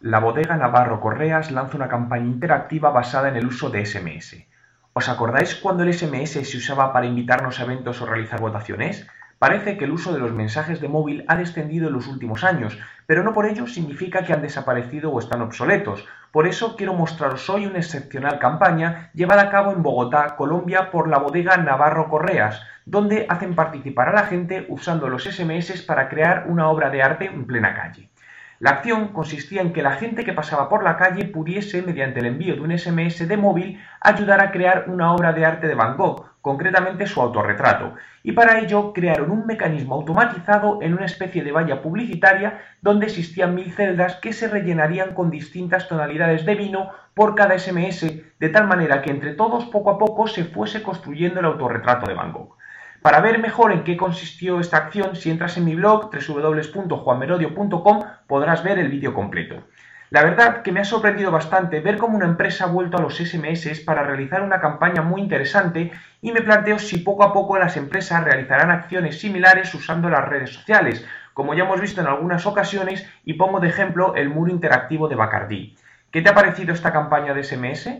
La bodega Navarro Correas lanza una campaña interactiva basada en el uso de SMS. ¿Os acordáis cuando el SMS se usaba para invitarnos a eventos o realizar votaciones? Parece que el uso de los mensajes de móvil ha descendido en los últimos años, pero no por ello significa que han desaparecido o están obsoletos. Por eso quiero mostraros hoy una excepcional campaña llevada a cabo en Bogotá, Colombia, por la bodega Navarro Correas, donde hacen participar a la gente usando los SMS para crear una obra de arte en plena calle. La acción consistía en que la gente que pasaba por la calle pudiese, mediante el envío de un SMS de móvil, ayudar a crear una obra de arte de Van Gogh, concretamente su autorretrato, y para ello crearon un mecanismo automatizado en una especie de valla publicitaria donde existían mil celdas que se rellenarían con distintas tonalidades de vino por cada SMS, de tal manera que entre todos poco a poco se fuese construyendo el autorretrato de Van Gogh. Para ver mejor en qué consistió esta acción, si entras en mi blog www.juanmerodio.com podrás ver el vídeo completo. La verdad que me ha sorprendido bastante ver cómo una empresa ha vuelto a los SMS para realizar una campaña muy interesante y me planteo si poco a poco las empresas realizarán acciones similares usando las redes sociales, como ya hemos visto en algunas ocasiones y pongo de ejemplo el muro interactivo de Bacardi. ¿Qué te ha parecido esta campaña de SMS?